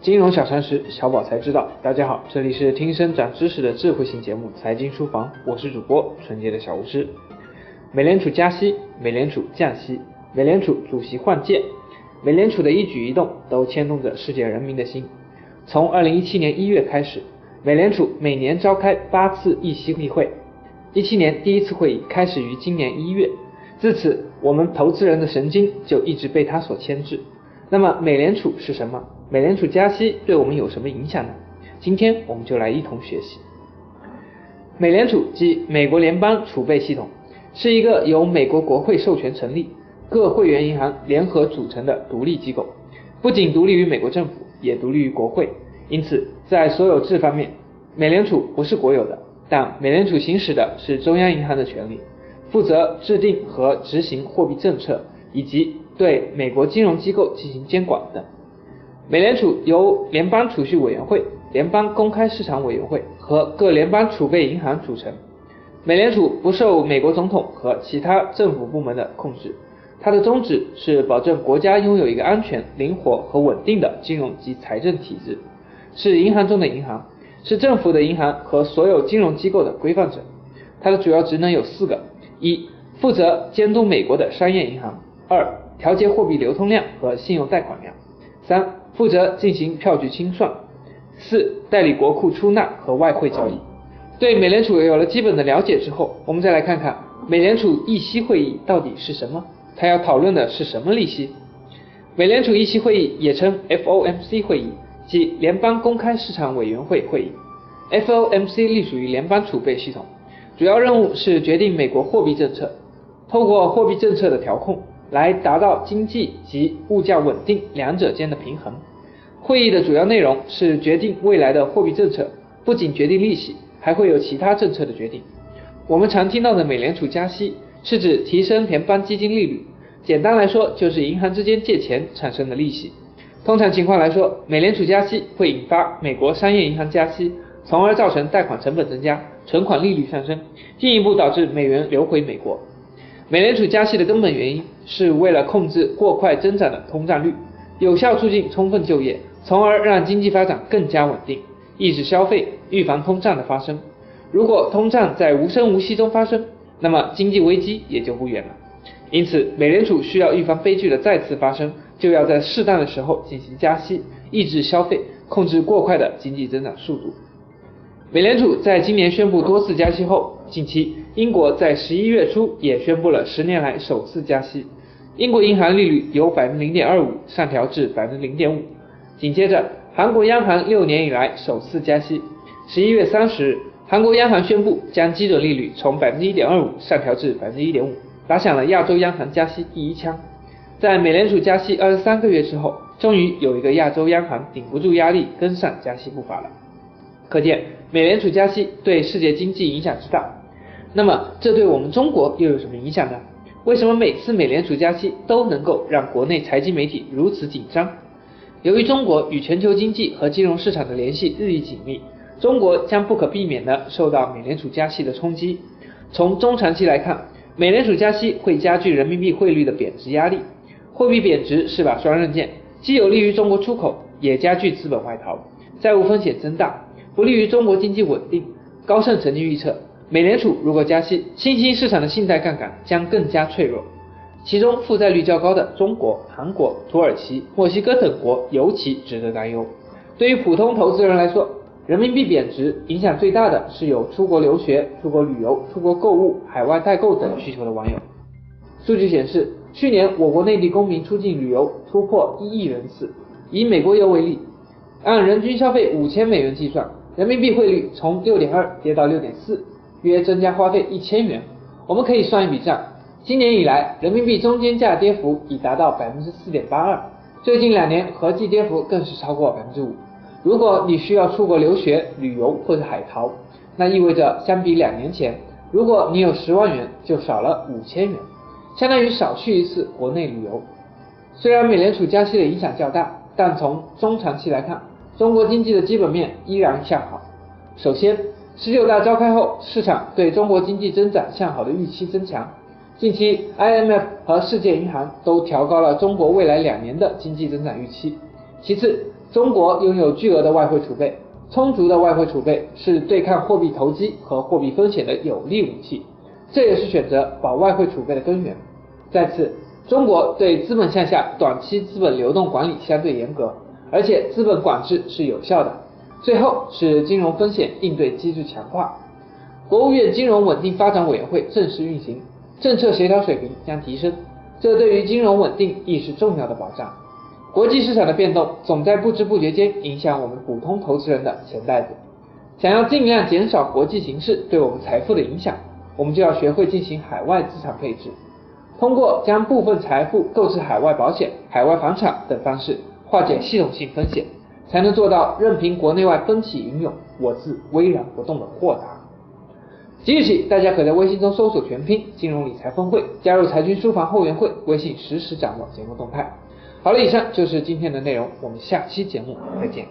金融小常识，小宝才知道。大家好，这里是听声长知识的智慧型节目《财经书房》，我是主播纯洁的小巫师。美联储加息，美联储降息，美联储主席换届，美联储的一举一动都牵动着世界人民的心。从二零一七年一月开始，美联储每年召开八次议息例会，一七年第一次会议开始于今年一月，自此我们投资人的神经就一直被它所牵制。那么美联储是什么？美联储加息对我们有什么影响呢？今天我们就来一同学习。美联储即美国联邦储备系统，是一个由美国国会授权成立、各会员银行联合组成的独立机构，不仅独立于美国政府，也独立于国会。因此，在所有制方面，美联储不是国有的，但美联储行使的是中央银行的权利，负责制定和执行货币政策，以及对美国金融机构进行监管等。美联储由联邦储蓄委员会、联邦公开市场委员会和各联邦储备银行组成。美联储不受美国总统和其他政府部门的控制，它的宗旨是保证国家拥有一个安全、灵活和稳定的金融及财政体制，是银行中的银行，是政府的银行和所有金融机构的规范者。它的主要职能有四个：一、负责监督美国的商业银行；二、调节货币流通量和信用贷款量；三。负责进行票据清算，四代理国库出纳和外汇交易。对美联储有了基本的了解之后，我们再来看看美联储议息会议到底是什么？它要讨论的是什么利息？美联储议息会议也称 FOMC 会议，即联邦公开市场委员会会议。FOMC 隶属于联邦储备系统，主要任务是决定美国货币政策，透过货币政策的调控。来达到经济及物价稳定两者间的平衡。会议的主要内容是决定未来的货币政策，不仅决定利息，还会有其他政策的决定。我们常听到的美联储加息，是指提升联邦基金利率。简单来说，就是银行之间借钱产生的利息。通常情况来说，美联储加息会引发美国商业银行加息，从而造成贷款成本增加，存款利率上升，进一步导致美元流回美国。美联储加息的根本原因是为了控制过快增长的通胀率，有效促进充分就业，从而让经济发展更加稳定，抑制消费，预防通胀的发生。如果通胀在无声无息中发生，那么经济危机也就不远了。因此，美联储需要预防悲剧的再次发生，就要在适当的时候进行加息，抑制消费，控制过快的经济增长速度。美联储在今年宣布多次加息后，近期英国在十一月初也宣布了十年来首次加息，英国银行利率由百分之零点二五上调至百分之零点五。紧接着，韩国央行六年以来首次加息，十一月三十日，韩国央行宣布将基准利率从百分之一点二五上调至百分之一点五，打响了亚洲央行加息第一枪。在美联储加息二十三个月之后，终于有一个亚洲央行顶不住压力跟上加息步伐了。可见，美联储加息对世界经济影响之大。那么，这对我们中国又有什么影响呢？为什么每次美联储加息都能够让国内财经媒体如此紧张？由于中国与全球经济和金融市场的联系日益紧密，中国将不可避免地受到美联储加息的冲击。从中长期来看，美联储加息会加剧人民币汇率的贬值压力。货币贬值是把双刃剑，既有利于中国出口，也加剧资本外逃，债务风险增大。不利于中国经济稳定。高盛曾经预测，美联储如果加息，新兴市场的信贷杠杆将更加脆弱，其中负债率较高的中国、韩国、土耳其、墨西哥等国尤其值得担忧。对于普通投资人来说，人民币贬值影响最大的是有出国留学、出国旅游、出国购物、海外代购等需求的网友。数据显示，去年我国内地公民出境旅游突破一亿人次。以美国游为例，按人均消费五千美元计算。人民币汇率从六点二跌到六点四，约增加花费一千元。我们可以算一笔账，今年以来人民币中间价跌幅已达到百分之四点八二，最近两年合计跌幅更是超过百分之五。如果你需要出国留学、旅游或者海淘，那意味着相比两年前，如果你有十万元，就少了五千元，相当于少去一次国内旅游。虽然美联储加息的影响较大，但从中长期来看，中国经济的基本面依然向好。首先，十九大召开后，市场对中国经济增长向好的预期增强。近期，IMF 和世界银行都调高了中国未来两年的经济增长预期。其次，中国拥有巨额的外汇储备，充足的外汇储备是对抗货币投机和货币风险的有力武器，这也是选择保外汇储备的根源。再次，中国对资本项下短期资本流动管理相对严格，而且资本管制是有效的。最后是金融风险应对机制强化，国务院金融稳定发展委员会正式运行，政策协调水平将提升，这对于金融稳定亦是重要的保障。国际市场的变动总在不知不觉间影响我们普通投资人的钱袋子。想要尽量减少国际形势对我们财富的影响，我们就要学会进行海外资产配置，通过将部分财富购置海外保险、海外房产等方式化解系统性风险，才能做到任凭国内外风起云涌，我自巍然不动的豁达。即日起，大家可在微信中搜索全拼“金融理财峰会”，加入财经书房后援会，微信实时掌握节目动态。好了，以上就是今天的内容，我们下期节目再见。